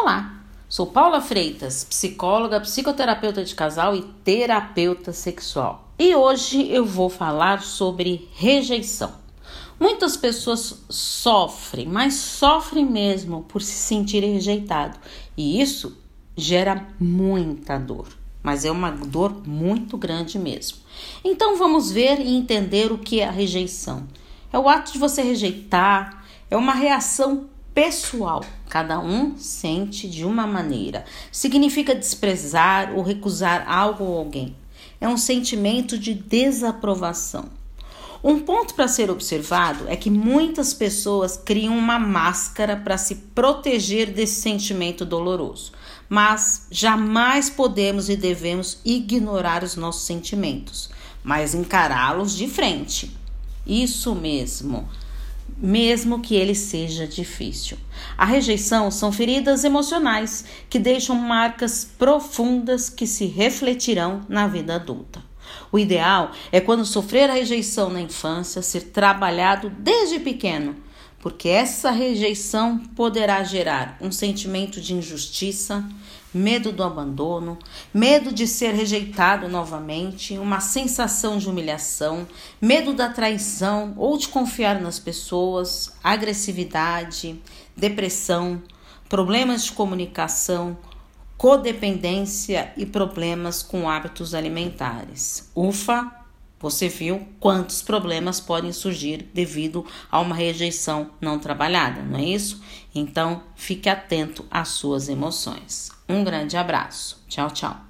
Olá, sou Paula Freitas, psicóloga, psicoterapeuta de casal e terapeuta sexual. E hoje eu vou falar sobre rejeição. Muitas pessoas sofrem, mas sofrem mesmo por se sentirem rejeitado, e isso gera muita dor, mas é uma dor muito grande mesmo. Então vamos ver e entender o que é a rejeição. É o ato de você rejeitar, é uma reação pessoal. Cada um sente de uma maneira. Significa desprezar ou recusar algo ou alguém. É um sentimento de desaprovação. Um ponto para ser observado é que muitas pessoas criam uma máscara para se proteger desse sentimento doloroso, mas jamais podemos e devemos ignorar os nossos sentimentos, mas encará-los de frente. Isso mesmo mesmo que ele seja difícil. A rejeição são feridas emocionais que deixam marcas profundas que se refletirão na vida adulta. O ideal é quando sofrer a rejeição na infância ser trabalhado desde pequeno, porque essa rejeição poderá gerar um sentimento de injustiça, medo do abandono, medo de ser rejeitado novamente, uma sensação de humilhação, medo da traição ou de confiar nas pessoas, agressividade, depressão, problemas de comunicação, codependência e problemas com hábitos alimentares. Ufa! Você viu quantos problemas podem surgir devido a uma rejeição não trabalhada, não é isso? Então, fique atento às suas emoções. Um grande abraço. Tchau, tchau.